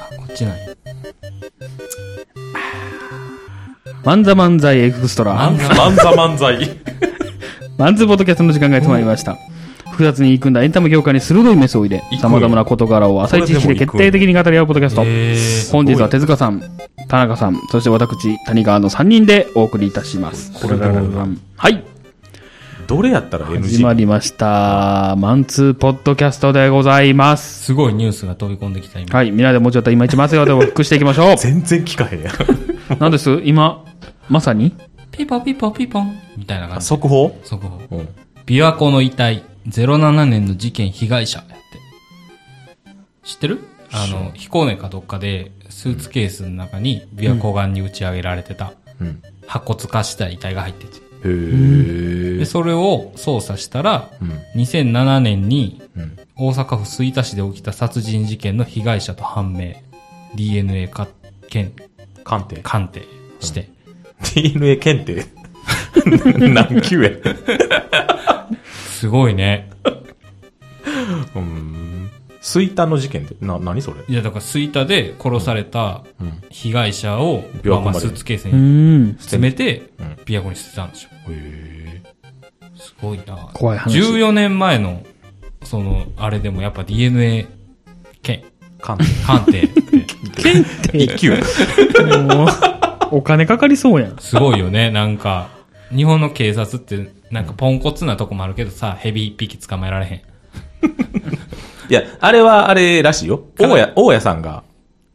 あ、こっちなんや。マンザ漫才エクストラ。漫才漫才漫才。マンズポッドキャストの時間がやってまいりました。複雑に入り組んだエンタメ業界に鋭いメスを入れ、様々な事柄を浅い知識で決定的に語り合うポッドキャスト。へ本日は手塚さん、田中さん、そして私、谷川の3人でお送りいたします。これだろうなはい。どれやったら始ま NG? りました。マンツーポッドキャストでございます。すごいニュースが飛び込んできた今。はい。みんなでもうちょっと今一松川でお復していきましょ全然聞かへんやん。う。なんです？今、まさに？ピポピポピポンみたいな感じ。速報？速報。うん。琵琶湖の遺体、07年の事件被害者やって。知ってる？あの、彦根かどっかで、スーツケースの中に琵琶湖岸に打ち上げられてた、うん。白骨化した遺体が入ってて。で、それを捜査したら、うん。2007年にうん。大阪府吹田市で起きた殺人事件の被害者と判明。DNA か検鑑定。鑑定して。DNA 検定？何級や？すごいね。うん。吹田の事件って、な、何それ？いや、だから吹田で殺されたうん。被害者を、琵琶湖スーツケースうにん。詰めてうん、琵琶湖に捨てたんでしょ。へすごいな。怖い話。14年前の、その、あれでもやっぱ DNA 検、ー鑑鑑定って、定。一級。もうお金かかりそうやん。すごいよね。なんか、日本の警察って、なんかポンコツなとこもあるけどさ、ヘビ一匹捕まえられへん。いや、あれはあれらしいよ。大家、大家さんが、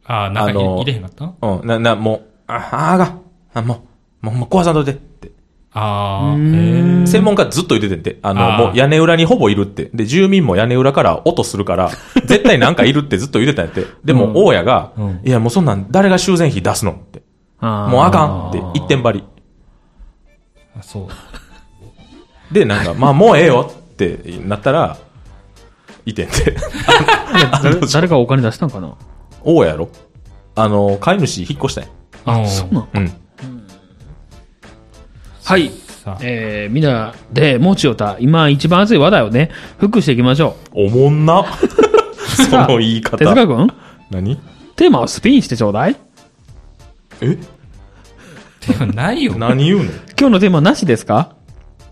ああ、中にあの入れへんかった？うん、な、な、もう、あ、あが、あ、もう、もう、もう壊さんといてって。ああ、へえ。専門家ずっと言っててんて。あの、もう屋根裏にほぼいるって。で、住民も屋根裏から音するから、絶対なんかいるってずっと言ってたんやって。でも、大家が、うんいや、もうそんなん、誰が修繕費出すのって。もうあかんって、一点張り。あそう。で、なんか、まあもうええよってなったら、いてんて。誰誰かお金出したんかな？大家やろ？あの、飼い主引っ越したんや。あそうなん？うん。はい。えー、みんなで、もうちよた、今一番熱い話題をね、復していきましょおもんな。その言いう。方。手塚くん何？テーマをスピンしてちょうだいえ？でもないよ。何言うの？今日のテーマなしですか？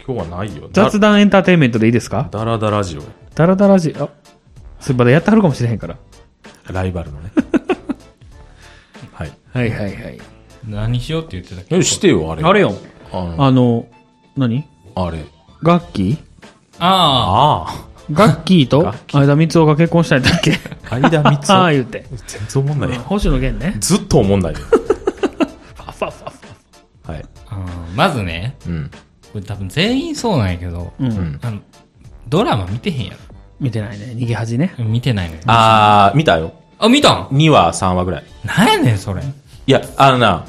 今日はないよ。雑談エンターテインメントでいいですか？だらだらジオや。ダラダラジ、あ、それまだやってはるかもしれへんから。ライバルのね。はい。はいはいはい。何しようって言ってたっけ？え、してよ、あれ。あれよ。あのあの、何？あれ。ガッキーああガッキーと相田光夫が結婚したんだっけ？あ。間三つ。ああ、言うて。全然思んないよ。星野源ね。ずっと思んないよ。はい。あ、うんまずね、うん。これ多分全員そうなんやけど、うん。うん。あの、ドラマ見てへんや見てないね。逃げ恥ね。ろ。見てないのよ。あー、見たよ。あ、見たん？2話、3話ぐらい。なんやねん、それ。いや、あのな、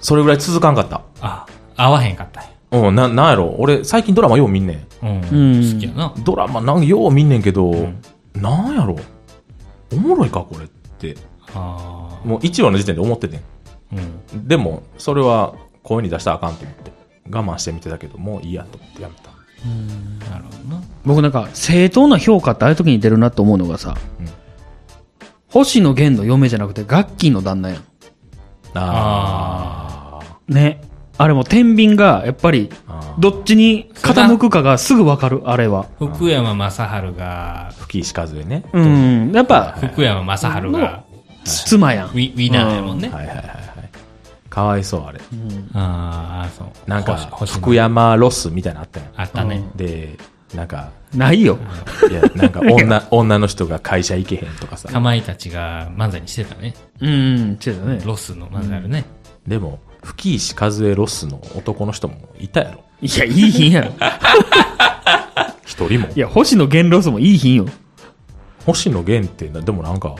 それぐらい続かんかった。あ、合わへんかった。うん、な、なんやろ。俺、最近ドラマよう見んねん。うん。うん好きやな。ドラマなんよう見んねんけど、なんやろ。おもろいか、これって。あもう1話の時点で思っててん。あ。うん。でも、それは声に出したらあかんと思って。我慢して見てたけど、もういいやと思ってやめた。なるほどな。僕なんか、正当な評価ってああいう時に出るなと思うのがさ、うん星野源の嫁じゃなくてガッキーの旦那やん。あね。あれも天秤が、やっぱり、あ。どっちに傾くかがすぐわかる、あれは。福山雅治が、吹石和恵ね。うん。やっぱ、福山雅治が、妻やん。ウィ、ウィナーやもんね。はいはいはいはい。かわいそう、あれ。ああ、そう。なんか、福山ロスみたいなのあったやん。あったね。で、なんか、ないよ。いや、なんか 女、女の人が会社行けへんとかさ。かまいたちが漫才にしてたね。うん、してたね。ロスの漫才あるね。でも、吹石一恵ロスの男の人もいたやろ。いや、いいひんやろ。一人もい。や、星野源ロスもいいひんよ。星野源ってな、でもなんか、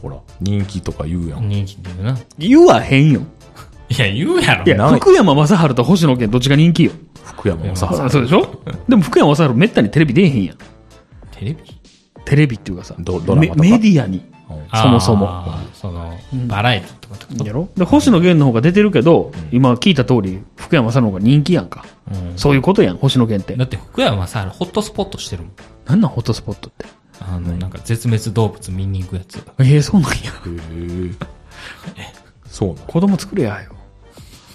ほら、人気とか言うやん。人気っていうな。言わへんよ。いや、言うやろい。や、福山雅治と星野源どっちが人気よ。福山雅治。あそうでしょ？でも福山雅治めったにテレビ出えへんやん。テレビ？テレビっていうかさ、ドドラマとか？メメディアに。うんそもそも。その、バラエティと？かとやろ？で、星野源の方が出てるけど、今聞いた通り、福山雅治の方が人気やんか。うんそういうことやん、星野源ってだ。って福山雅治ホットスポットしてるもん。なんなんホットスポットって？あの、なんか絶滅動物見に行くやつ。ええそうなんや。へえ。そうな子供作れやよ。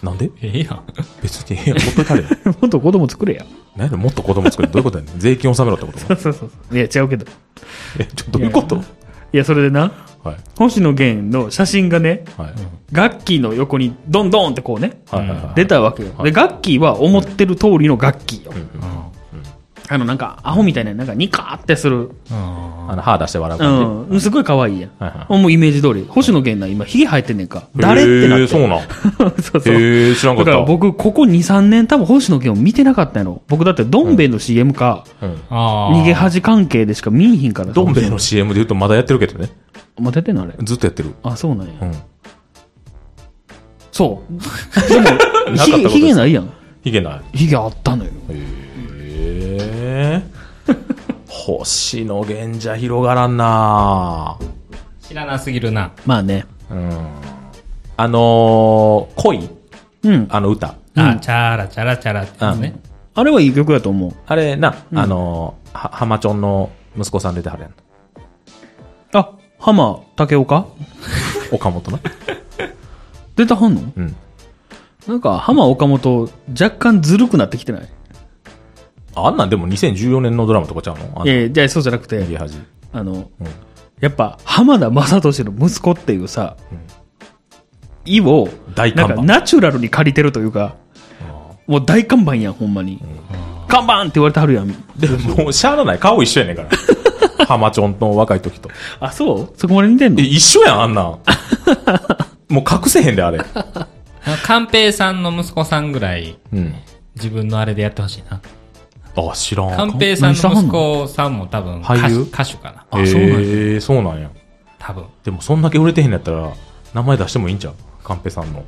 のなんで？ええやん。別に、いや、ほっといたれよ。もっと子供作れや。何やねんもっと子供作る。どういうことやねん？税金納めろってこと？そうそうそう。いや、違うけど。え、ちょ、どういうこと？いや、それでな、はい。星野源の写真がね、はい。楽器の横にドンドンってこうね、はいはいはい。出たわけよ。で、楽器は思ってる通りの楽器よ。あの、なんか、アホみたいな、なんか、ニカーってする。ああの、歯出して笑う感じ。うん。すごい可愛いやん。はいはいもうイメージ通り。星野源な、今、ヒゲ生えてんねんか。誰ってなって。そうなん。そうそう。へえ知らんかった。だから僕、ここ2、3年多分星野源を見てなかったんやろ。僕だって、どん兵衛の CM か、うん。逃げ恥関係でしか見えひんから。どん兵衛の CM で言うとまだやってるけどね。まあ、出てんのあれ？ずっとやってる。あ、そうなんや。うん。そう。でも、なかったことひげ、ですひげないやん。ヒゲない。ひげあったのよ。へえ。星野源じゃ広がらんな知らなすぎるな。まあね。うん。あのー、恋？うん。あの歌。あ、チャラチャラチャラってやつね。あれはいい曲だと思う。あれな、あのー、は、浜ちょんの息子さん出てはるやん。あ、浜竹岡？岡本な。出たはんの？うん。なんか、浜岡本、若干ずるくなってきてない？あんなんでも2014年のドラマとかちゃうの？あんないやいやじゃあそうじゃなくて、逃げ恥。あの、うん。やっぱ、浜田雅俊の息子っていうさ、意を、なんか大看板。ナチュラルに借りてるというか、もう大看板やん、ほんまに。看板って言われてはるやん。でももうしゃあない。顔一緒やねんから。浜ちょんの若い時と。あ、そう？そこまで似てんの？え、一緒やん、あんなん。もう隠せへんで、あれ。寛平さんの息子さんぐらい、うん。自分のあれでやってほしいな。あ、知らん。寛平さんの息子さんも多分歌手俳優？歌手かな。あそうなんやへえそうなんや。多分。でもそんだけ売れてへんのやったら、名前出してもいいんちゃう？カンペさんの。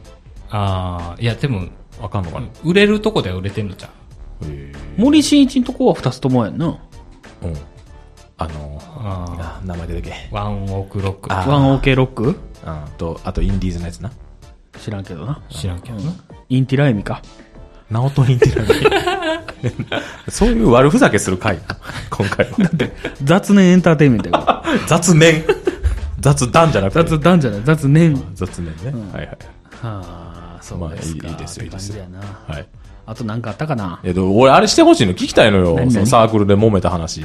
ああ、いやでも、あかんのかな、売れるとこでは売れてんのじゃん。へ森進一のとこは二つともやんな。えうん。あのああ、名前出てけ。ワンオークロック。あワンオーケーロック？うん。と、あとインディーズのやつな。知らんけどな。知らんけどな。インティラエミか。ナオトインティラそういう悪ふざけする回。今回は。雑念エンターテインメントやから。雑念。雑談じゃなくて。雑談じゃない、雑念。雑念ね。はいはい。はあ、そうですか。まあいいいいですよって感じやな。はい。あとなんかあったかな？えっと、俺あれしてほしいの聞きたいのよ。何そのサークルで揉めた話。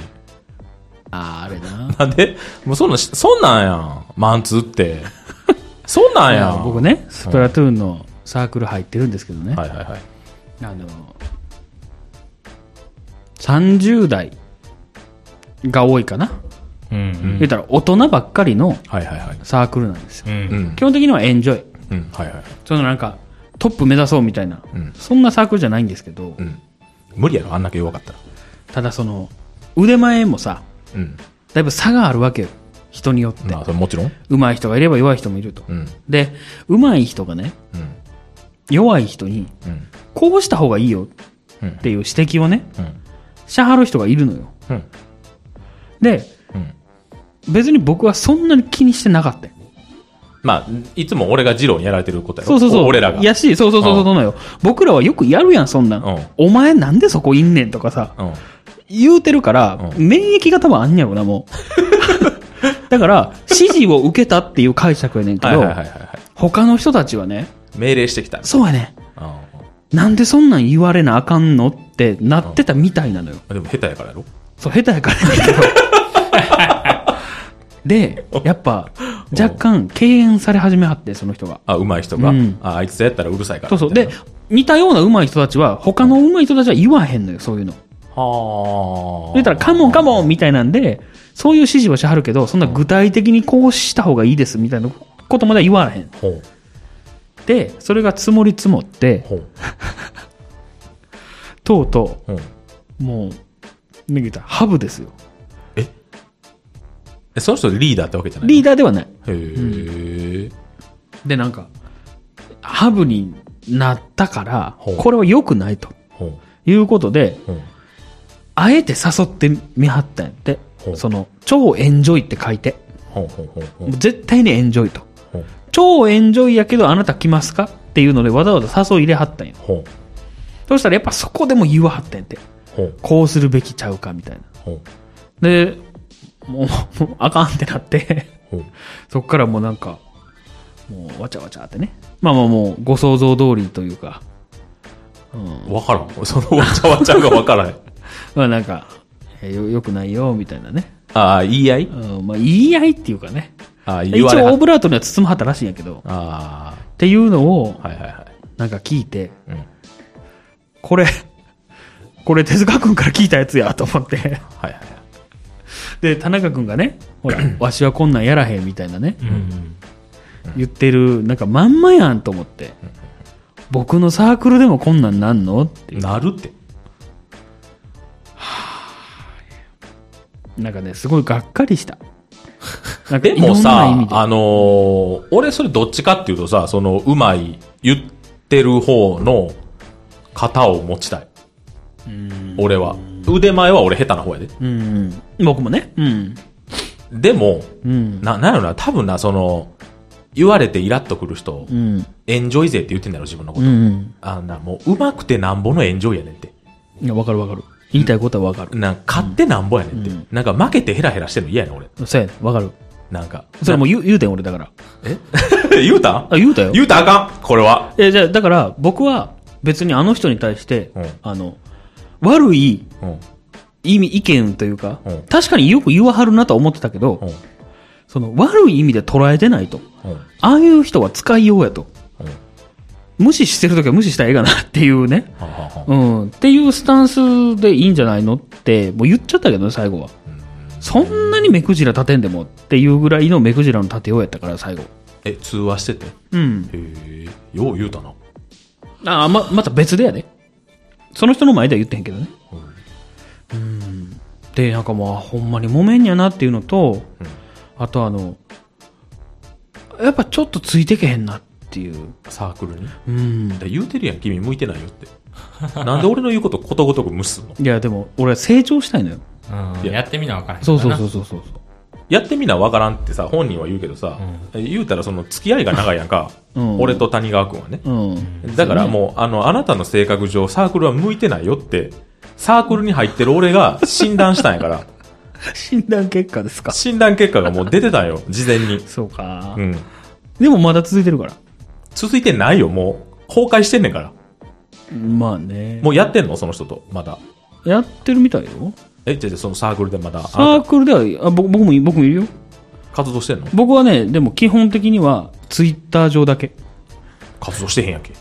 あー、あれな。なんで？もうそんなそんなんやん。マンツーって。そんなんやん。僕ね、スプラトゥーンのサークル入ってるんですけどね。はいはいはい。あの、30代が多いかな。うん。言ったら大人ばっかりのはいはいはい。サークルなんですよ。う。うんん基。本的にはエンジョイ。うん。はいはい。そのなんか、トップ目指そうみたいな、うんそんなサークルじゃないんですけど、うん。無理やろ、あんだけ弱かったら。ただその、腕前もさ、うん。だいぶ差があるわけよ。人によって。まあ、それもちろん。上手い人がいれば弱い人もいると。うん。で、上手い人がね、うん。弱い人に、うん。こうした方がいいようんっていう指摘をね、うん。しはる人がいるのよ。うん。で、うん。別に僕はそんなに気にしてなかったよ。まあ、いつも俺が二郎にやられてることやろ。そうそうそう。俺らが。やし、そうそうそうそうそうのよ。僕らはよくやるやん、そんなん。うんお前なんでそこいんねんとかさ、うん。言うてるから、う免疫が多分あんねやろな、もう。だから、指示を受けたっていう解釈やねんけど。他の人たちはね、命令してきた。そうやね。うなんでそんなん言われなあかんのってなってたみたいなのよ。ん。でも下手やからやろそう、下手やからやけど。で、やっぱ、若干敬遠され始めはって、その人が。あ、上手い人が。うんあ、あいつとやったらうるさいから。そうそう。でみたいな、似たような上手い人たちは、他の上手い人たちは言わへんのよ、そういうの。はあ。言ったら、カモンカモンみたいなんで、そういう指示はしはるけど、そんな具体的にこうした方がいいですみたいなことまでは言わへん。ほう。で、それが積もり積もって。とうとほう。う、もう、脱げた、ハブですよ。え、その人リーダーってわけじゃないリーダーではない。へえ。で、なんか、ハブになったからこれは良くないとほいうことで。あえて誘ってみはったんやってその、超エンジョイって書いて。絶対にエンジョイと。超エンジョイやけどあなた来ますか？っていうのでわざわざ誘い入れはったんや。ほう。そしたらやっぱそこでも言わはったんやって。ほう。こうするべきちゃうかみたいな。ほう。で、もう、もうあかんってなって、ほう そっからもうなんか、もうわちゃわちゃってね。まあまあもう、ご想像通りというか、うん。わからん。そのわちゃわちゃがわからへん。まあなんか、えよ、よくないよ、みたいなね。ああ、言い合い？うん、まあ言い合いっていうかね。ああ、一応オブラートには包まはったらしいんやけど、あっていうのをあ、、はいはいはい。なんか聞いて、うん。これ、これ手塚くんから聞いたやつやと思って。はいはいはい。で、田中くんがね、ほら、わしはこんなんやらへんみたいなね、うん。言ってる、なんかまんまやんと思って。僕のサークルでもこんなんなんのって。なるって。なんかね、すごいがっかりした。でもさ、あのー俺それどっちかっていうとさ、その、うまい、言ってる方の型を持ちたい。俺は。腕前は俺下手な方やで。うん。僕もね。うん。でも、うん。な、なんやろな、多分な、その、言われてイラッとくる人、うん。エンジョイ勢って言ってんだろ、自分のこうと。ん。あのな、もう、上手くてなんぼのエンジョイやねんって。いや、わかるわかる。言いたいことはわかる。なんか、勝ってなんぼやねんって。うんなんか、負けてヘラヘラしてんの嫌やねん、俺。そうやねわかる。なんか。それもう言う言うてん俺だから。言うた？んあ、言うたよ。言うたらあかんこれは。え、じゃあ、だから、僕は別にあの人に対して、うんあの、悪いうん。意味、意見というか、うん確かによく言わはるなとは思ってたけど、うん。その悪い意味で捉えてないと。うん。ああいう人は使いようやと。うん。無視してるときは無視したらええかなっていうね。はんはんはんうん。っていうスタンスでいいんじゃないのって、もう言っちゃったけどね、最後は。そんなに目くじら立てんでもっていうぐらいの目くじらの立てようやったから、最後。え、通話してて？うん。へえ、よう言うたな。ああ、ま、また別でやで。その人の前では言ってへんけどね。うん。で、なんかまあ、ほんまに揉めんやなっていうのと、あとあの、やっぱちょっとついてけへんなっていう。サークルに？うん。で言うてるやん、君向いてないよって。なんで俺の言うことことごとく無視するの？いや、でも、俺は成長したいのよ。うん。いややってみなわからへんそうそうう。そうそうそう。やってみなわからんってさ、本人は言うけどさ、言うたらその付き合いが長いやんか。うん俺と谷川くんはね。うん。だからもう、あの、あなたの性格上、サークルは向いてないよって、サークルに入ってる俺が診断したんやから、診断結果ですか？診断結果がもう出てたんよ、事前に。そうかう。ん。でもまだ続いてるから。続いてないよ、もう。崩壊してんねんから。まあね。もうやってんの？その人と、まだ。やってるみたいよ。え、じゃあそのサークルでまだ、サークルでは、あ僕僕もい、僕もいるよ。活動してんの？僕はね、でも基本的には、ツイッター上だけ。活動してへんやんけ。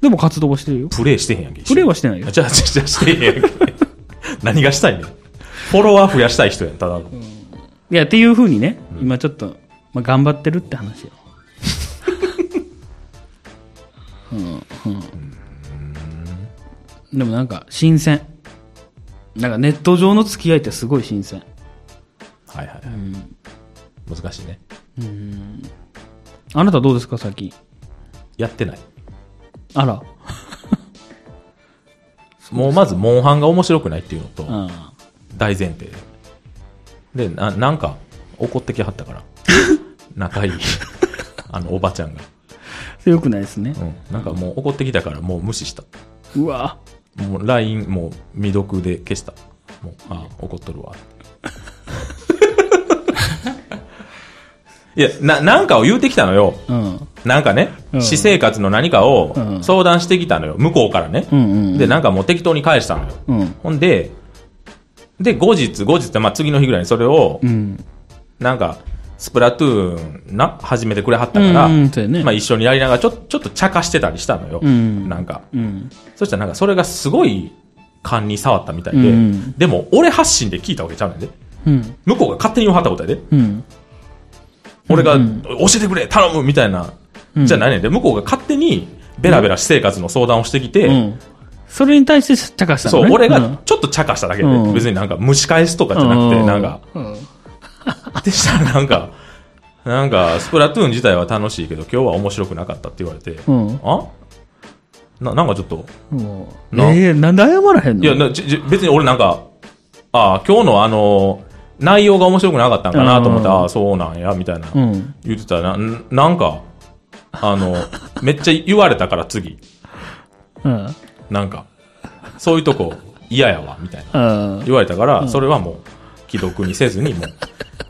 でも活動はしてるよ。プレイしてへんやんけ。プレイはしてないよあ。じゃあ、じゃあじゃあしてへんやんけ。何がしたいねん？フォロワー増やしたい人やん、ただの。いや、っていう風にね、今ちょっと、まあ、頑張ってるって話よ。うん、うん。でもなんか、新鮮。なんかネット上の付き合いってすごい新鮮。はいはいはい。難しいね。あなたどうですか、最近？やってない。あら。もうまず、モンハンが面白くないっていうのと、あ大前提で。で、な、なんか、怒ってきはったから。仲いい、あの、おばちゃんが。あ。よくないですね。うん。なんかもう怒ってきたから、もう無視した。うわ。もう LINE もう未読で消した。もう、ああ、怒っとるわ。いや、な、なんかを言うてきたのよ。うん。なんかね、うん私生活の何かをうん相談してきたのよ。向こうからね。うんうん。で、なんかもう適当に返したのよ。うん。ほんで、で、後日、後日って、まあ、次の日ぐらいにそれをう、ん。なんか、スプラトゥーンな、始めてくれはったから、うんねまあ一緒にやりながら、ちょ、ちょっと茶化してたりしたのよ。うんなんか。うん。そしたらなんかそれがすごい勘に触ったみたいで、うんでも俺発信で聞いたわけちゃうねんで。うん。向こうが勝手に言わはったことやで。うん。俺が、うん教えてくれ頼むみたいな、うんじゃないねんで。向こうが勝手にベラベラ私生活の相談をしてきて、うん。それに対して茶化したそう、のね。俺がんちょっと茶化しただけで、うん別になんか蒸し返すとかじゃなくて、うんなんか、うんでしたらなんか、なんか、スプラトゥーン自体は楽しいけど、今日は面白くなかったって言われて、うん。あ？な、なんかちょっと、もうな？ええなんで謝らへんの？いや、なじじ別に俺なんか、ああ、今日のあの、内容が面白くなかったんかなと思って、うんああ、そうなんや、みたいな、うん。言ってたら、な、なんか、あの、めっちゃ言われたから次、うん。なんか、そういうとこ嫌やわ、みたいな。うん。言われたから、それはもう、既読にせずに、もう、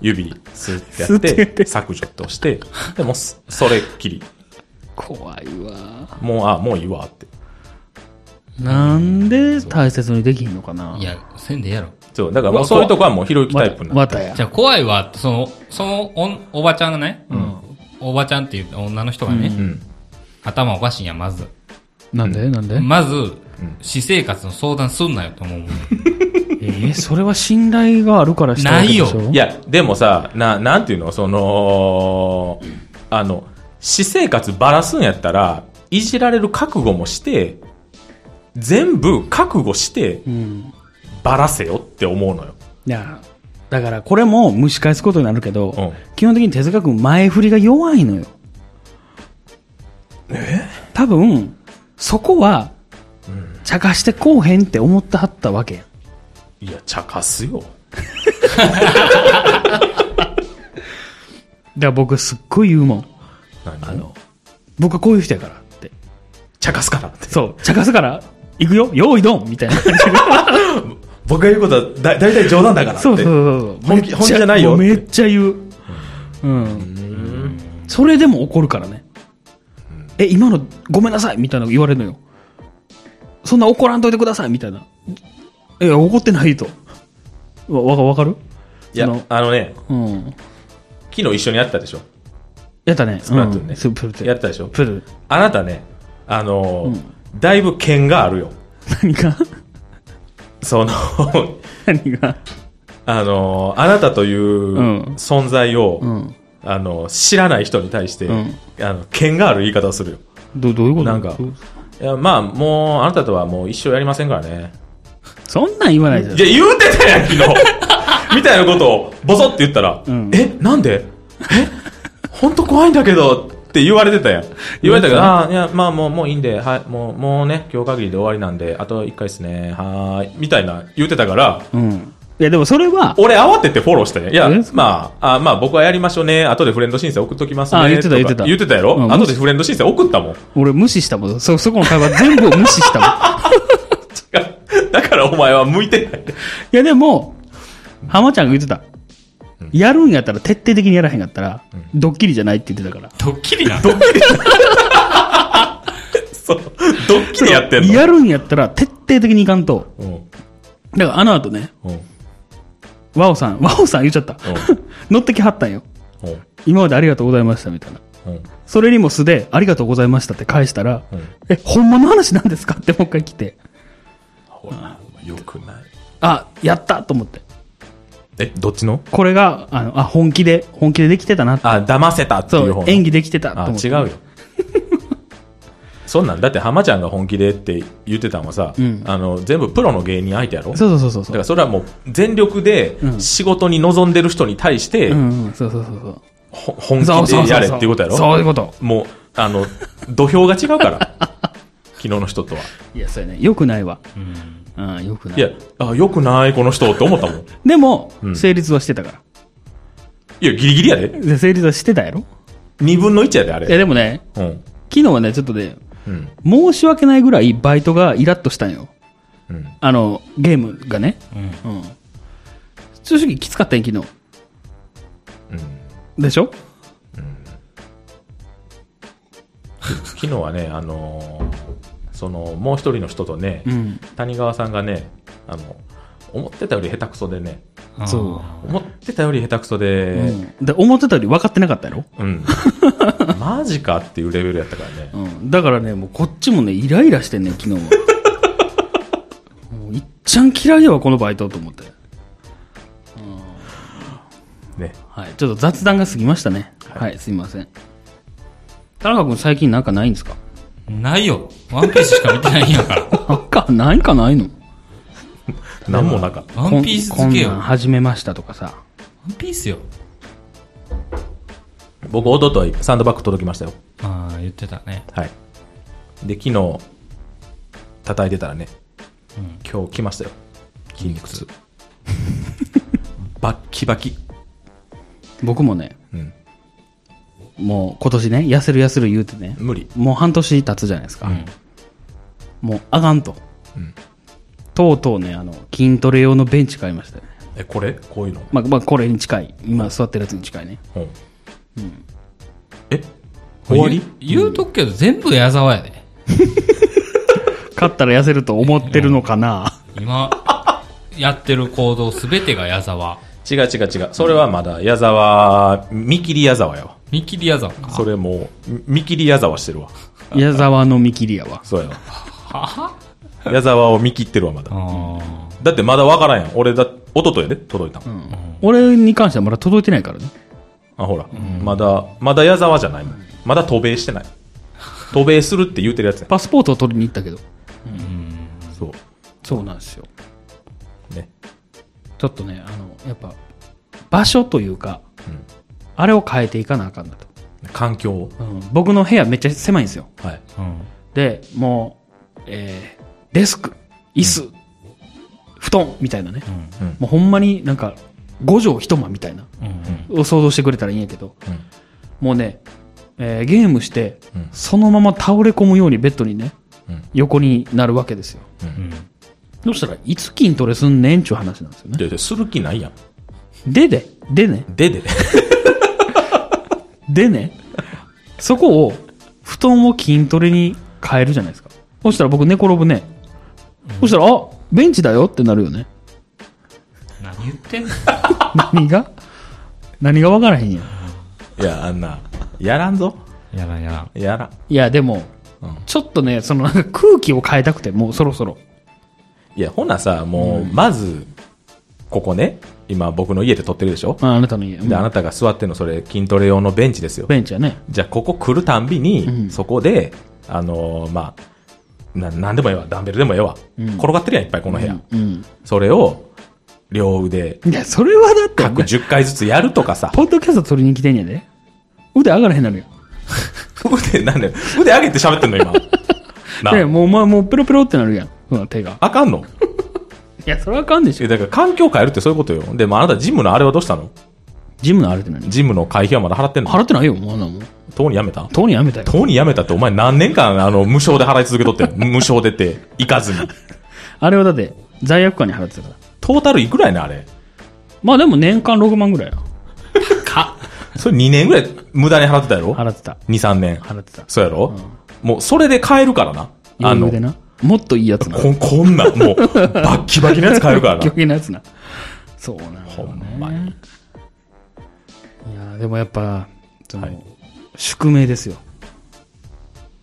指、スーってやってやってて、削除として、でもうそ、それっきり。怖いわ。もう、あ、もういいわって。なんで大切にできひんのかな？いや、せんでええやろ。そう、だからもうそういうとこはもうひろゆきタイプになって。またやじ。ゃあ怖いわって、その、そのお、おばちゃんがね、おばちゃんっていう女の人がね、うん。頭おかしいんや、まず。なんで？なんで？まず、私生活の相談すんなよと思うもん。えーそれは信頼があるからしたわけでしょ？ないいや、でもさ、な、なんていうの？その、あの、私生活ばらすんやったら、いじられる覚悟もして、全部覚悟して、うん。ばらせよって思うのよ。いや、だからこれも蒸し返すことになるけど、うん基本的に手塚君前振りが弱いのよ。え？多分、そこは、茶化してこうへんって思ってはったわけやん。いや、茶化すよ。だから僕すっごい言うもん。何あの、僕はこういう人やからって。茶化すからって。そう、茶化すから、行くよ、用意ドンみたいな感じで。僕が言うことはだ、だいたい冗談だからって。そうそうそう。本気本気じゃないよめっちゃ言う。うん。それでも怒るからね。え、今のごめんなさいみたいなの言われるのよ。そんな怒らんといてくださいみたいな。え、怒ってないと。わ、わかわかる？いやあのね、うん。昨日一緒にやったでしょ。やったね。スプラトゥーンねうんスプラトゥーンやったでしょ。プル。あなたね、あのーだいぶ剣があるよ。何が？その、何が？あのーあなたといううん存在を、うん。あの、知らない人に対して、うんあの、剣がある言い方をするよ。ど、どういうこと？なんかいや、まあ、もう、あなたとはもう一生やりませんからね。そんなん言わないじゃん。言うてたやん、昨日。みたいなことを、ボソって言ったら、うんえ、なんで？え、本当怖いんだけど、って言われてたやん。言われたけど、ああ、いや、まあもう、もういいんで、はい、もう、もうね、今日限りで終わりなんで、あと一回ですね、はーい、みたいな言うてたから、うん。いや、でもそれは、俺慌ててフォローしたやん。いやえ、まあ、あまあ僕はやりましょうね。後でフレンド申請送っときますね。あ言ってた言ってた言ってたやろ、うん後でフレンド申請送ったもん。俺無視したもん。そ、そこの会話全部無視したもん。だからお前は向いてない。いやでも、浜ちゃんが言ってた。やるんやったら徹底的にやらへんかったら、ドッキリじゃないって言ってたから。ドッキリな。そう。ドッキリやってんの？やるんやったら徹底的にいかんと。うん。だからあの後ね、うん。ワオさん、ワオさん言っちゃった。乗ってきはったんよ。うん。今までありがとうございましたみたいな。うん。それにも素で、ありがとうございましたって返したら、うんえ、ほんまの話なんですか？ってもう一回来て、ほら、よくない？あ、やったと思って。え、どっちの？これが、あの、あ、本気で、本気でできてたな。あ、騙せたってそいう方演技できてたとあ、思って。違うよ。そんなん、だって浜ちゃんが本気でって言ってたのはさ、うんあの、全部プロの芸人相手やろ？そうそうそうそうだからそれはもう全力でうん仕事に臨んでる人に対して、うんうん、そうそうそうそう。ほ本気でやれっていうことやろ？そういうこと。もう、あの、土俵が違うから。昨日の人とは。いや、そうやね。よくないわ。うん。うん、よくない。いや、あ、よくない、この人って思ったもん。い でも、うん成立はしてたから。や、ギリギリやで。で成立はしてたやろ？二分の一やで、あいや、れ。でもね、うん。昨日はね、ちょっとね、うん。申し訳ないぐらいバイトがイラッとしたんよ。うん。あの、ゲームがね。うん。うん。正直きつかったん昨日。うん。でしょ？昨日はね、あのーその、もう一人の人とね、うん。谷川さんがね、あの、思ってたより下手くそでね、そう思ってたより下手くそで、うん。で、思ってたより分かってなかったやろ？うん。マジかっていうレベルやったからね。うん。だからね、もうこっちもね、イライラしてんねん、昨日は。もういっちゃん嫌いやわ、このバイトと思って。ね。はい。ちょっと雑談が過ぎましたね。はい、すいません。田中君最近なんかないんですか？ないよ。ワンピースしか見てないんやから。なんか、ないかないの？なんもなかった。ワンピースこん付けよ。こんなんワ始めましたとかさ。ンピースよ。僕、おととい、サンドバッグ届きましたよ。ああ、言ってたね。はい。で、昨日、叩いてたらね、今日来ましたよ。筋肉痛。バッキバキ。僕もね、うん。もう今年ね、痩せる痩せる言うてね、無理。もう半年経つじゃないですか。うん。もうあかんと。うんとうとうね、あの、筋トレ用のベンチ買いましたね。え、これ？こういうの？まあ、まあ、これに近い。今座ってるやつに近いね。うん。え？終わり？言う言うとくけど、全部矢沢やで。勝ったら痩せると思ってるのかな。今、やってる行動すべてが矢沢。違う違う違う。それはまだ矢沢、見切り矢沢やわ。見切り矢沢か。それもう、み見切り矢沢してるわ。矢沢の見切りやわ。そうやわ。矢沢を見切ってるわ、まだ。あだってまだわからんやん。俺だ、おとといで届いたの。俺に関してはまだ届いてないからね。あ、ほら。まだ、まだ矢沢じゃないもん。まだ渡米してない。渡米するって言うてるやつや。パスポートを取りに行ったけど。そう。そうなんですよ。ね。ちょっとね、あの、やっぱ、場所というか、あれを変えていかなあかんなと。環境を。うん僕の部屋めっちゃ狭いんですよ。はい。あ。うん。で、もう、えー、デスク、椅子、布団みたいなね。うんもうほんまになんか、五畳一間みたいな。うん。を想像してくれたらいいんやけど、うんもうね、えーゲームして、うんそのまま倒れ込むようにベッドにね、うん横になるわけですよ。うん。そしたらいつ筋トレすんねんちゅう話なんですよね。で、でする気ないやん。でで、でね、でで。でね、そこを、布団を筋トレに変えるじゃないですか。そしたら僕寝転ぶね。そしたら、あ、ベンチだよってなるよね。何言ってんの？何が？何がわからへんやん。いや、あんな、やらんぞ。やらんやらん。やらん。いや、でも、うんちょっとね、その空気を変えたくて、もうそろそろ。いや、ほなさ、もう、まず、ここね、今僕の家で撮ってるでしょ？ああなたの家。で、あなたが座ってんの、それ、筋トレ用のベンチですよ。ベンチやね。じゃあ、ここ来るたんびに、うんそこで、あのーまあ、な、なんでもええわ、ダンベルでもええわ。うん転がってるやん、いっぱいこの部屋。うん。それを、両腕、いや、それはだって、各10回ずつやるとかさ。ポッドキャスト取りに来てんやで。腕上がらへんなるよ。腕、なんで、腕上げて喋ってんの、今。なで、もう、まあ、もう、ペロペロってなるやん。手が。あかんの？いや、それはあかんでしょ。えだから環境変えるってそういうことよ。でもあなたジムのあれはどうしたの？ジムのあれって何？ジムの会費はまだ払ってんの払ってないよ、もうあんなもん。とうにやめた？とうにやめたよ。とうにやめたってお前何年間あの無償で払い続けとってん 無償でって行かずに。あれはだって、罪悪感に払ってたから。トータルいくらやねんあれ？まあでも年間6万ぐらいよ。それ2年ぐらい無駄に払ってたやろ？払ってた。?2、3年。払ってた。そうやろ、もうそれで買えるからな。あの余裕で、な。もっといいやつな。こ、こんなん、もう、バッキバキのやつ買えるからな巨。大なやつな。そうなのほよね。んまに。いやでもやっぱ、その、はい宿命ですよ。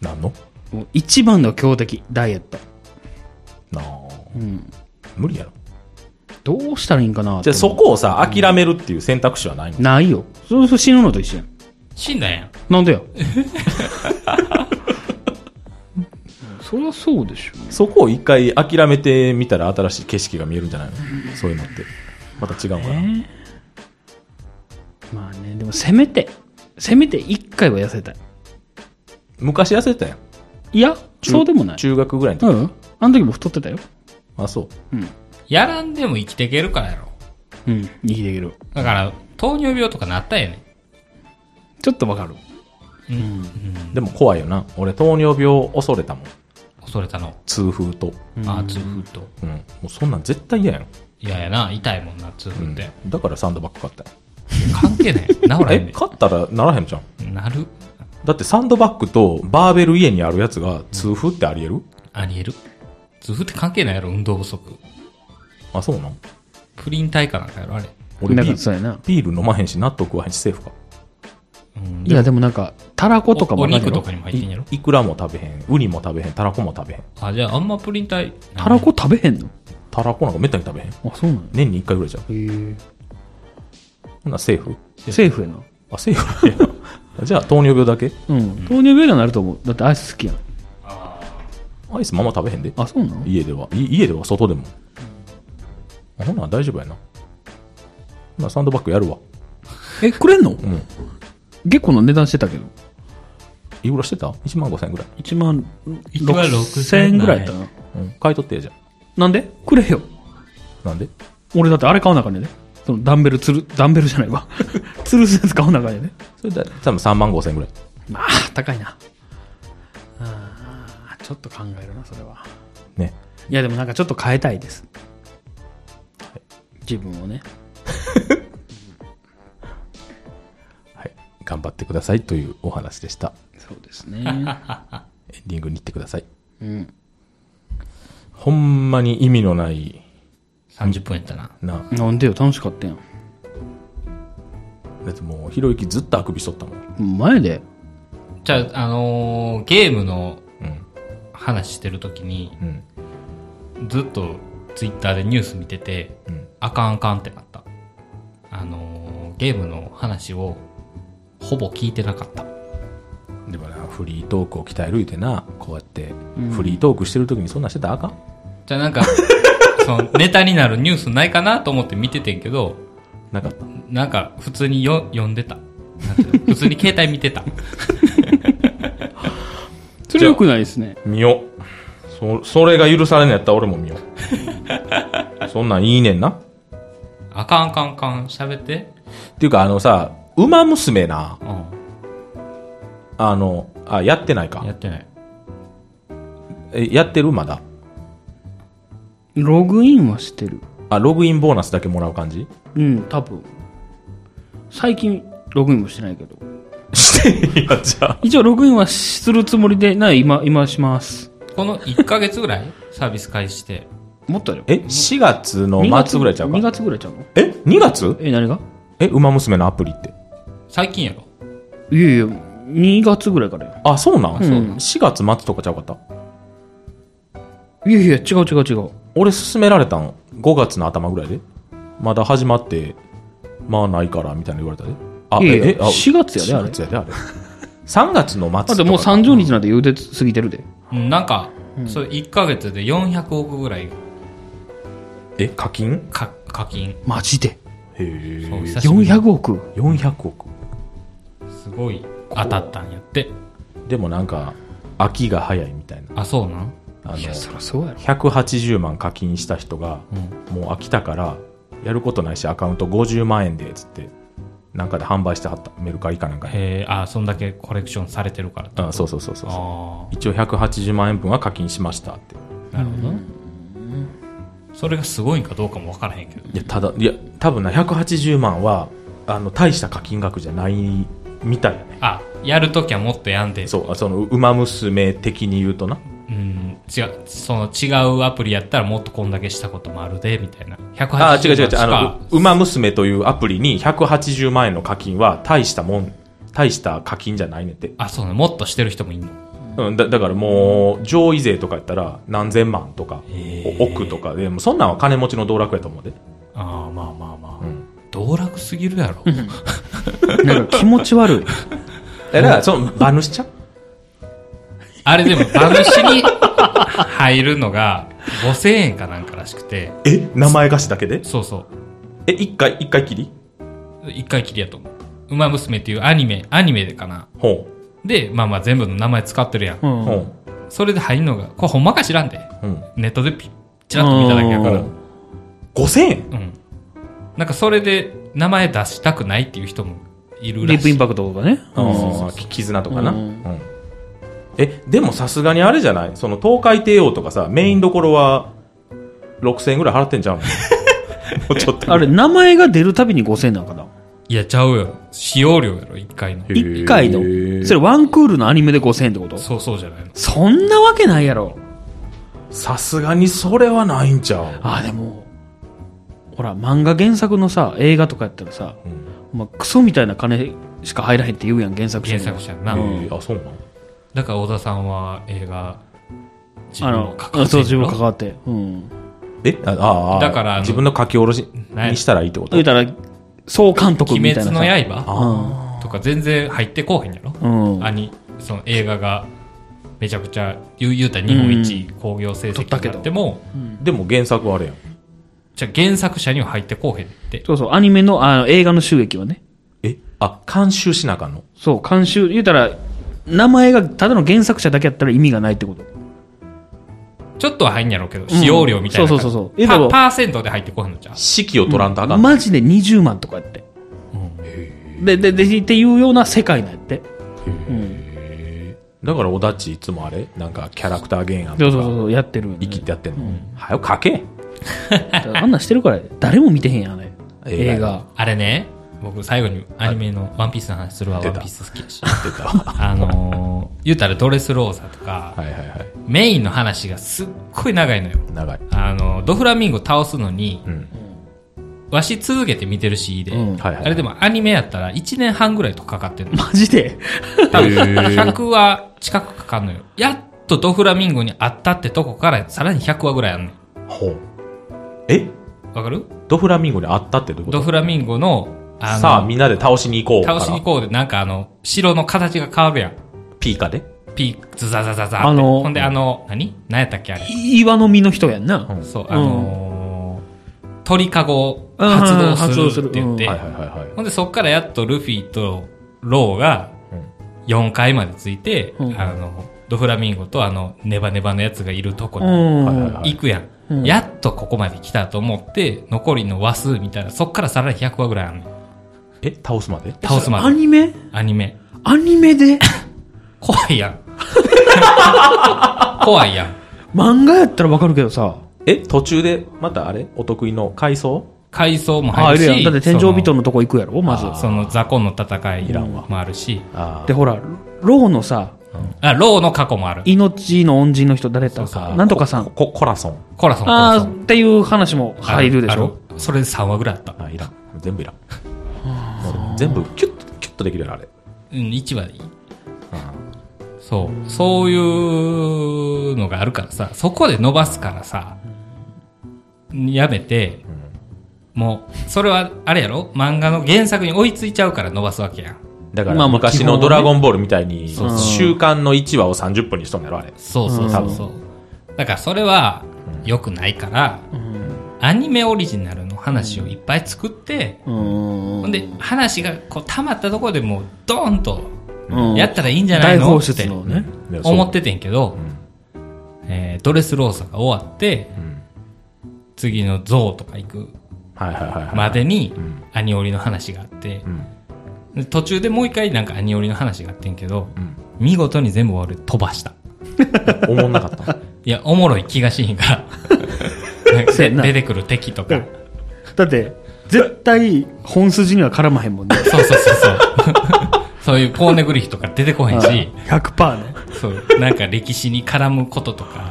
なんの？もう一番の強敵、ダイエット。なあうん。無理やろ。どうしたらいいんかなじゃあそこをさ、諦めるっていう選択肢はないの？ないよ。そうそう死ぬのと一緒やん。死んだやん。なんでよ。そりゃそうでしょ。そこを一回諦めてみたら新しい景色が見えるんじゃないの？そういうのって。また違うかな？まあね、でもせめて、せめて一回は痩せたい。昔痩せてたやん。いや、中そうでもない。中学ぐらいの時。うん。あの時も太ってたよ。あ、そう。やらんでも生きていけるからやろ。うん。生きていける。だから、糖尿病とかなったんやねちょっとわかる。うん。でも怖いよな。俺糖尿病恐れたもん。恐れたの。痛風と。あ、痛風と。うん。もうそんなん絶対嫌やん。嫌やな、痛いもんな、痛風って。だからサンドバッグ買ったよ関係ない。治らへんえ、で。買ったらならへんじゃん。なるだってサンドバッグとバーベル家にあるやつが痛風ってあり得る？あり得る。痛風って関係ないやろ、運動不足。あ、そうなん？プリン体かなんかやろ、あれ。俺ビーかそうやな。ビール飲まへんし、納豆食わへんし、セーフか。うんいや、でもなんか、たらことかおもお肉とかにも入ってんやろ？いくらも食べへん。ウニも食べへん。たらこも食べへん。あ、じゃああんまプリン体。たらこ食べへんの？たらこなんかめったに食べへん。あ、そうなの年に一回ぐらいじゃん。へほな、セーフ？え。セーフやな。あ、セーフいや じゃあ、糖尿病だけ？うん。糖尿病にはなると思う。だってアイス好きやん。アイスまま食べへんで。あ、そうなの？家では。い家では外でも。あほな、大丈夫やな。ほな、サンドバッグやるわ。え、くれんの？うん。結構の値段してたけど。いくらしてた ?1 万5千円ぐらい。1万1万6000円ぐらいやったな。うん。買い取ってえじゃん。なんで？くれよ。なんで？俺だってあれ買わなあかんねんで。そのダンベルつる、ダンベルじゃないわ。吊るすやつ買わなあかんねんで。それで、多分3万5千円ぐらい。まあ、高いな。あーちょっと考えるな、それは。ね。いや、でもなんかちょっと変えたいです。自分をね。頑張ってくださいというお話でした。そうですね。エンディングに行ってください。うん。ほんまに意味のない、30分やったな。な。なんでよ、楽しかったやん。だってもう、ひろゆきずっとあくびしとったもん。前で？じゃあ、あのーゲームのうん。話してる時に、うん。ずっとツイッターでニュース見てて、うん。あかんあかんってなった。あのーゲームの話をほぼ聞いてなかった。でもな、フリートークを鍛える言うてな、こうやって、フリートークしてる時にそんなんしてたらあかんじゃあなんか、そのネタになるニュースないかなと思って見ててんけど、なかった。なんか普通によ読んでた。なんていうの？普通に携帯見てた。それ良くないですね。見よう。そ、それが許されんのやったら俺も見よう。そんなんいいねんな。っあかんあかんあかん、喋って。ていうかあのさ、馬娘な、うあの、あ、やってないかん。や。ってない。え、やってるまだ？ログインはしてる。あ、ログインボーナスだけもらう感じ？うん、多分。最近、ログインもしてないけど。していや、じゃあ。一応、ログインはするつもりで、な、今、今します。この1ヶ月ぐらい？サービス開始して。もっとやろ。え、4月の末ぐらいちゃうか ?2 月ぐらいちゃうの？え ?2 月？え、何が？え、馬娘のアプリって。最近やろ？いやいや、2月ぐらいからや。あ、そうなん、そうなん ?4 月末とかちゃうかった？いやいや、違う違う違う。俺勧められたん？5月の頭ぐらいで？まだ始まって、まあないから、みたいな言われたで。あ、いやいやあ4月やであれ4月やで、あれ。3月の末とか。だってもう30日なんて言うて過ぎてるで。うん、なんか、それ1ヶ月で400億ぐらいえ、課金？か課金。マジで？へえ。そう久しぶりに400億？400億。すごい当たったんやって。でもなんか、飽きが早いみたいな。あ、そうなん？あのいや、そりゃそうやろ。180万課金した人が、もう飽きたから、やることないし、アカウント50万円で、つって、なんかで販売してはった。メルカリかなんかで。へえ、あ、そんだけコレクションされてるからってあそうそうそうそう。あ一応180万円分は課金しましたって。あ、なるほど。それがすごいんかどうかもわからへんけど。いや、ただ、いや、多分な、180万は、あの、大した課金額じゃないみたいやね。あ、やるときはもっとやんで。そう、あその、馬娘的に言うとな。うん、違う、その違うアプリやったらもっとこんだけしたこともあるで、みたいな。180あ、違う違う違う。あ万の、馬娘というアプリに180万円の課金は大したもん、大した課金じゃないねんて。あ、そうね。もっとしてる人もいんの。うん、だだからもう、上位税とかやったら何千万とか、億とかで、もうそんなんは金持ちの道楽やと思うで。ああ、まあまあまあ。うん道楽すぎるやろ。なんか気持ち悪い。だから、その、馬主ちゃん？あれでも、馬主に入るのが5000円かなんからしくて、え名前貸しだけで？そうそう。え、一回、一回きり？一回きりやと思う。馬娘っていうアニメ、アニメでかな。ほで、まあまあ全部の名前使ってるやん。う。うん。ほう。それで入るのが、これほんまか知らんで。うん。ネットでピッ、チラッと見ただけやから。う5000円？うん。なんかそれで名前出したくないっていう人もいるらしい。ディープインパクトとかね。ああ、き絆とかな。ううんん。え、でもさすがにあれじゃない？その東海帝王とかさ、メインどころは6000円ぐらい払ってんじゃん もうちょっと。あれ、名前が出るたびに5000なんかな？いや、ちゃうよ。使用料やろ、一回の。へー1回の。それワンクールのアニメで5000ってこと？そうそうじゃないの。そんなわけないやろ。さすがにそれはないんちゃうあ、でも、ほら、漫画原作のさ、映画とかやったらさ、うん。まあ、クソみたいな金しか入らへんって言うやん、原作者原作者な。へーあ、そうなの？だから小田さんは映画、自あの分を関わってそう、自分わ関わって。うん。え？あああ、だから自分の書き下ろしにしたらいいってこと？言うたら、総監督み鬼たいなさ。滅の刃あとか全然入ってこうへんやろ？うん。アニ、その映画がめちゃくちゃ、言う言うたら日本一興行成績になっても、ーでも原作はあれやん。じゃあ原作者には入ってこうへんって。そうそう、アニメの、あの映画の収益はね。え？あ、監修しなあかんの？そう、監修、言うたら、名前がただの原作者だけやったら意味がないってこと。ちょっとは入んやろうけど、使用料みたいな。そうそうそうそうパパーセントで入ってこへんのじゃん。式を取らんとあかんの、マジで20万とかやって。で、で、で、っていうような世界なんやって。だから、オダッチいつもあれ？なんか、キャラクター原案そうとか、そうそう、やってるよね生きてやってんの？はよ、書け あんなんしてるから、誰も見てへんやん、あれ。映画。あれね、僕最後にアニメのワンピースの話するわ、ワンピース好きやし。あのー、言うたらドレスローザとか、はいはいはい。メインの話がすっごい長いのよ。長い。あの、ドフラミンゴ倒すのに、うん。わし続けて見てるしで、うんあれでもアニメやったら1年半ぐらいとかかってるの。マジで？多分へー100話近くかかんのよ。やっとドフラミンゴに会ったってとこからさらに100話ぐらいあんねん。ほう。え？わかる？ドフラミンゴに会ったってどういうこと？ドフラミンゴの、あの、さあ、みんなで倒しに行こうから。倒しに行こうで、なんかあの、城の形が変わるやん。ピーカで？ピーク、ズザザザザって。あのほんであの、何？何やったっけあれ？岩の実の人やんな。うんそう、あのー、鳥かごを発動するって言って、はいはいはいはい。ほんでそっからやっとルフィとローが4階までついて、うんあの、ドフラミンゴとあの、ネバネバのやつがいるとこうに行くやん。うんやっとここまで来たと思って、残りの話数みたいな、そっからさらに100話ぐらいあるの。え、倒すまで？倒すまで。アニメ？アニメ。アニメで？怖いやん。怖いやん。漫画やったらわかるけどさ。え、途中で、またあれ？お得意の階層階層もあ、入るし。いるやん。だって天井人のとこ行くやろ、まず。その雑魚の戦いいらんわもあるし。あで、ほら、ローのさ、あ、ローの過去もある。命の恩人の人誰やったそうそうなんとかさん。こ、コラソン。コラソン、コあーラソン。っていう話も入るでしあょるそれで3話ぐらいあった。あ、いらん。全部いらん。全部、キュッと、キュッとできるやろ、あれ。うん、1話でいい。あそう。そういうのがあるからさ、そこで伸ばすからさ、やめて、もう、それは、あれやろ？漫画の原作に追いついちゃうから伸ばすわけやん。だから、昔のドラゴンボールみたいに、週間の1話を30分にしとんやろ、あれ。そうそうそうそう。だからそれは、良くないから、アニメオリジナルの話をいっぱい作って。ほんで、話がこう溜まったところでもう、ドーンと、うん。やったらいいんじゃないの？って思っててんけど、えードレスローザが終わって、ん。次のゾウとか行く。までにん、アニオリの話があって途中でもう一回なんかアニオリの話があってんけど、うん。見事に全部俺飛ばした。おもんなかった。いや、おもろい気がしへんから。出てくる敵とか。だって、絶対本筋には絡まへんもんね。そうそうそうそう。そういうポーネグリフとか出てこへんし、100%ね。そう、なんか歴史に絡むこととか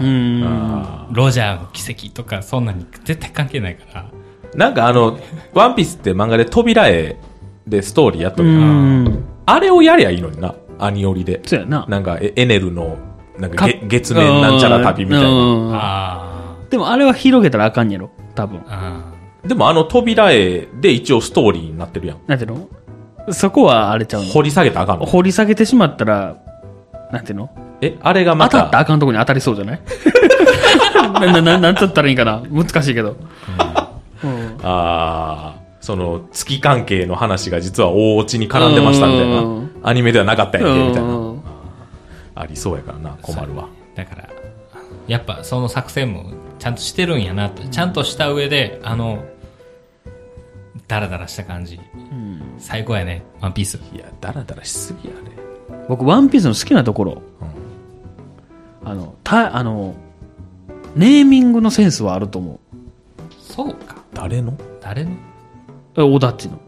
ロジャーの奇跡とか、そんなに絶対関係ないから。ーなんかあの、ワンピースって漫画で扉絵でストーリーやっとうるやんーん。あれをやりゃいいのにな。アニオリで。そうやな。なんか、えエネルの、なんか月面なんちゃら旅みたいな。うんあでもあれは広げたらあかんやろ。多分。あ。あでもあの扉絵で一応ストーリーになってるやん。なんていうの？そこはあれちゃうの？掘り下げたらあかんの？掘り下げてしまったら、なんていうの？え、あれがま当たったあかんとこに当たりそうじゃない？な、な、ななんつったらいいんかな？難しいけど。うんあーその、月関係の話が実は大落ちに絡んでましたみたいなうん。アニメではなかったんやで、みたいな。うんありそうやからな、困るわ。だから、やっぱその作戦もちゃんとしてるんやなと。ちゃんとした上で、あの、ダラダラした感じ。最高やね、ワンピース。いや、ダラダラしすぎやね。僕、ワンピースの好きなところ、あの、た、あの、ネーミングのセンスはあると思そうか。誰の？誰の？う。え、オダッチの。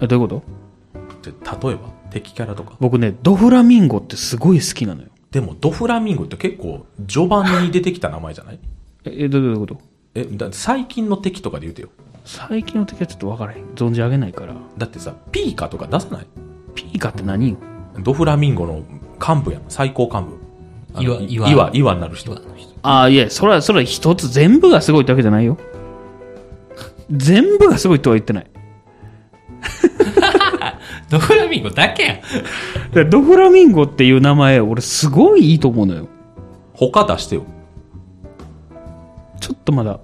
え、どういうこと？じゃ例えば、敵キャラとか？僕ね、ドフラミンゴってすごい好きなのよ。でも、ドフラミンゴって結構、序盤に出てきた名前じゃない？え、えどういうこと？え、だ最近の敵とかで言うてよ。最近の敵はちょっと分からへん。存じ上げないから。だってさ、ピーカとか出さない？ピーカって何よ？ドフラミンゴの幹部やん。最高幹部。岩岩岩、岩になる人。人。ああ、いや、それは、それは一つ全部がすごいってわけじゃないよ。全部がすごいとは言ってない。ドフラミンゴだけやん。でドフラミンゴっていう名前、俺すごいいいと思うのよ。他出してよ。ちょっとまだ。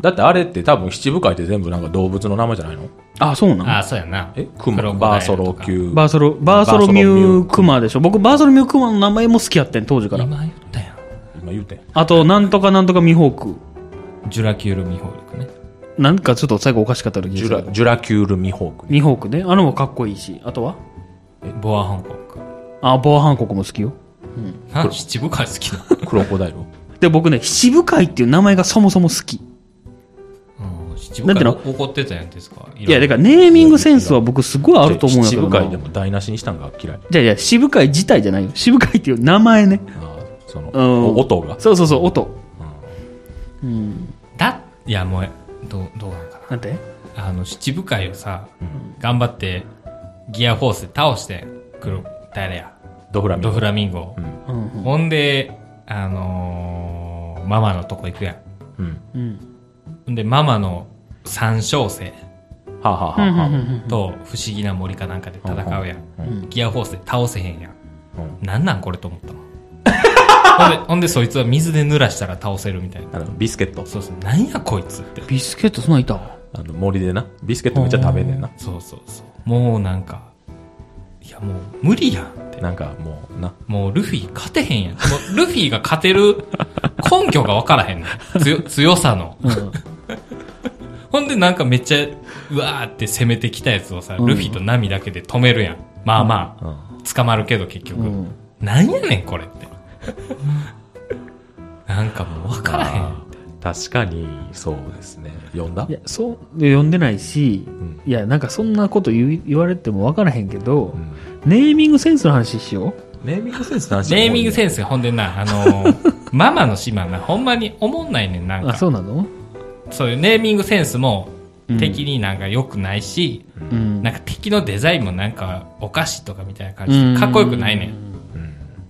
だってあれって多分七武海って全部なんか動物の名前じゃないの？あ、そうなのああ、そうやな。えクマ、バーソロ級。バーソロ、バーソロミュークマでしょ。僕、バーソロミュークマの名前も好きやってん、当時から。今言ったやん。今言うてん。あと、なんとかなんとかミホーク。ジュラキュールミホークね。なんかちょっと最後おかしかった時ジュラ、ジュラキュールミホークね。ミホークね。あのもかっこいいし。あとは？ボアハンコック。あ、ボアハンコックも好きよ。なん七部会好きなクロコダイル。で、僕ね、七部会っていう名前がそもそも好き。七部会なんて怒ってたやんですか？いや、だからネーミングセンスは僕すごいあると思うんだけどな。七部会でも台無しにしたんが嫌い。じゃあいや、渋会自体じゃないよ。渋会っていう名前ね。あーその、うん音が？そうそうそう、音。だいやもうどうどうなのかな。んて？なあの七部会をさ、頑張ってギアフォースで倒してくる誰や？ドフラミンゴ。ドフラミンゴ。を、うんほんであのーママのとこ行くやん。うん。うん。ほんでママの三小生。はあ、はあはあはあ。と不思議な森かなんかで戦うやん、ギアフォースで倒せへんやん、うん。なんなんこれと思ったの？ほんでほんでそいつは水で濡らしたら倒せるみたいな。あの、ビスケット。そうそう。なんやこいつって。ビスケットそんなんいた？あの、森でな。ビスケットめっちゃ食べんねんな。そうそうそう。もうなんかいやもう無理やんって。なんかもうな。もうルフィ勝てへんやん。もうルフィが勝てる 根拠が分からへんねん。強強さの。うん。ほんでなんかめっちゃうわーって攻めてきたやつをさ、うん。ルフィとナミだけで止めるやん。まあまあ、うん。捕まるけど結局、うん。なんやねんこれって なんかもう分からへん。確かに、そうですね。読んだ？いや、そう、読んでないし、ん。いや、なんかそんなこと言い言われても分からへんけど、うん。ネーミングセンスの話しよネーミングセンスの話？ネーミングセンンスがほんでな。あのー ママの島なほんまに思んないねんなんう。あ、かそうなの？そういうネーミングセンスもうん敵になんか良くないし、うん。なんか敵のデザインもなんかお菓子とかみたいな感じでかっこよくないねん。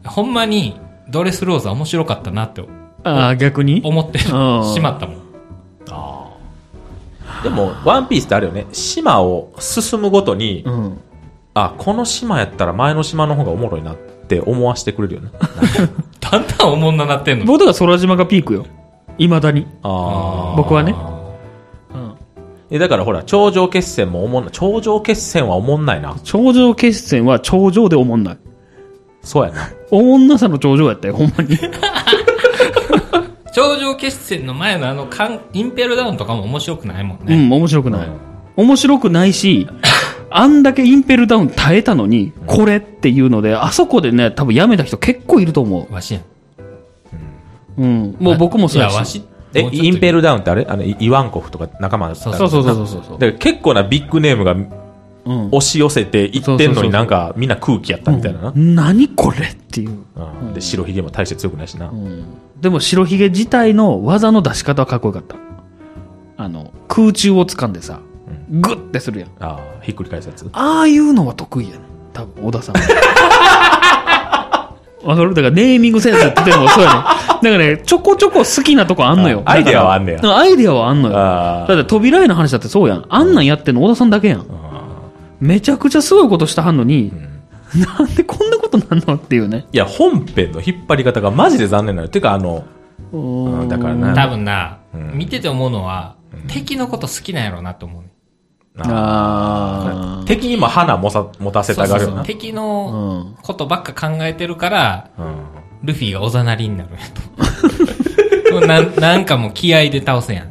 ほんまにドレスローザ面白かったなってああ、逆に？思ってしうんまったもん。でも、ワンピースってあるよね。島を進むごとに、うん。あ、この島やったら前の島の方がおもろいなって思わせてくれるよね。だんだんおもんななってんの。僕だから空島がピークよ。未だに。あ僕はねあうん。え、だからほら、頂上決戦もおもんない。頂上決戦はおもんないな。頂上決戦は頂上でおもんない。そうやな。おもんなさの頂上やったよ、ほんまに。ー頂上決戦の前のあのカン、インペルダウンとかも面白くないもんね。うん、面白くない。面白くないし、あんだけインペルダウン耐えたのに、これっていうので、あそこでね、多分やめた人結構いると思わしやん。う。うん。もう僕もそうやいや、わし。し。え、インペルダウンってあれ？あの、イイワンコフとか仲間だったそうそうそうそうそうそう。だから結構なビッグネームがうん。押し寄せていってんのになんかみんな空気やったみたいなな。何これっていう。うんで、白ひげも大して強くないしな。でも白ひげ自体の技の出し方はかっこよかった。あの、空中を掴んでさ、グッてするやん。ああ、ひっくり返すやつ。ああいうのは得意やねん。多分、小田さん。わかるだからネーミングセンスって言ってるのもそうやねん。だからね、ちょこちょこ好きなとこあんのよ。あアイデアはあんねやだからアイデアはあんのよ。あだって扉絵の話だってそうやん。あんなんやってんの小田さんだけやん。めちゃくちゃすごいことしたはんのに、なんでこんなことなんのっていうね。いや、本編の引っ張り方がマジで残念なのよ。てか、あの、うんだからな多分な、うん見てて思うのは、敵のこと好きなんやろうなと思うね。あー敵にも花もさ持たせたがるよな。敵うのん。ことばっか考えてるから、うんルフィがおざなりになるんやと。なんなんかもう気合で倒せやん。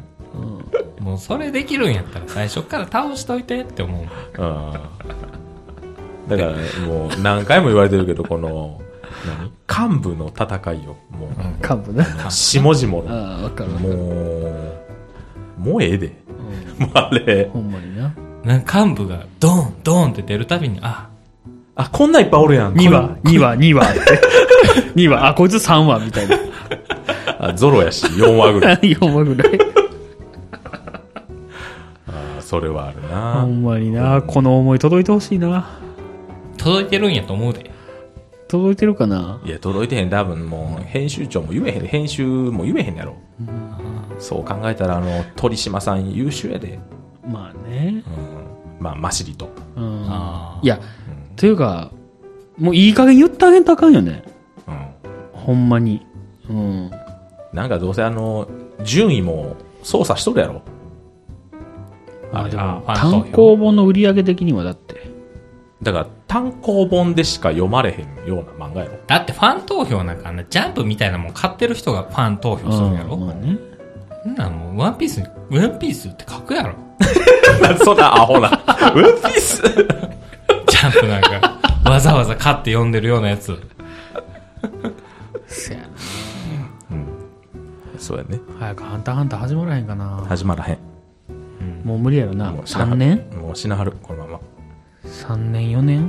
もうそれできるんやったら最初から倒しといてって思う。うんだから、もう何回も言われてるけど、この、何？幹部の戦いよ。もう、幹部ね。下々の。ああ、わかるもる。う、もうええで。もうあれ、ほんまにな。な幹部がドーン、ドーンって出るたびに、あ、あ、こんなんいっぱいおるやん。2話、2話、2話って。2話、あ、こいつ3話みたいな。あゾロやし、4話ぐらい。4話ぐらい。あそれはあるほな。んまにな。この思い届いてほしいな。届いてるんやと思うで。届いてるかな？いや、届いてへん。多分もう、編集長も言えへん。編集も言えへんやろ。そう考えたら、あの、鳥島さん優秀やで。まあね。うん。まあ、マシリと。うん。あいや、というか、もういい加減言ってあげんとあかんよね。うん。ほんまに。うん。なんかどうせあの、順位も操作しとるやろ。まあでも、単行本の売り上げ的にはだって。だから単行本でしか読まれへんような漫画やろ。だってファン投票なんかあんなジャンプみたいなもん買ってる人がファン投票するんやろ、まあね。そんなんもうワンピースに、ワンピースって書くやろ そんなアホな。ワンピース？ジャンプなんか、わざわざ買って読んでるようなやつ。せやな。そうやね。早くハンターハンター始まらへんかな。始まらへん。もう無理やろな。もう死なは3年？もう死なはる、このまま。?3 年、4年？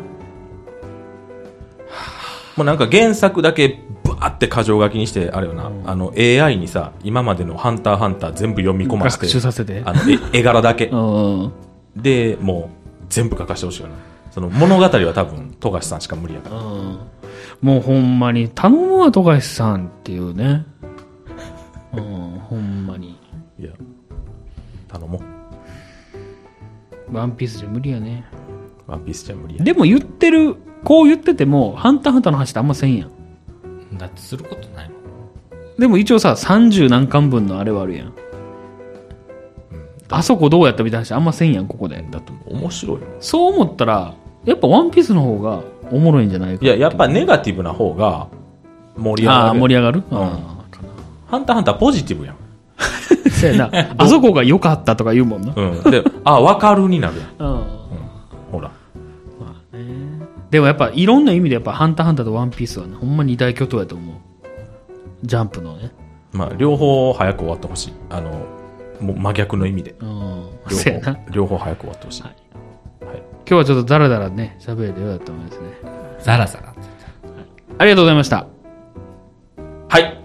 もうなんか原作だけバーって箇条書きにして、あれよな、あの AI にさ、今までのハンターハンター全部読み込ませ学習て、させて。あの絵絵柄だけ う。ん。で、もう全部書かしてほしいよな。その物語は多分、富樫さんしか無理やから。うんもうほんまに、頼むわ、富樫さんっていうね。うん、ほんまに。いや、頼もう。ワンピースじゃ無理やね。ワンピースじゃ無理や。でも言ってる、こう言ってても、ハンターハンターの話ってあんませんやん。だってすることないもん。でも一応さ、30何巻分のあれはあるやん。あそこどうやったみたいな話あんませんやん、ここで。だって面白いもん。そう思ったら、やっぱワンピースの方がおもろいんじゃないかいや、やっぱネガティブな方が盛り上ああ、がる。盛り上がる、んあハンターハンターポジティブやん。あ。そうやな。あそこが良かったとか言うもんな。うん。で、あ、わかるになるやん。うん。ほら。でもやっぱいろんな意味でやっぱハンターハンターとワンピースはね、ほんまに二大巨頭やと思う。ジャンプのね。まあ、両方早く終わってほしい。あの、もう真逆の意味で。うん。両そうやな。方、両方早く終わってほしい。はいはい。今日はちょっとダラダラね、喋れるようだったと思いますね。ザラザラ。ありがとうございました。はい。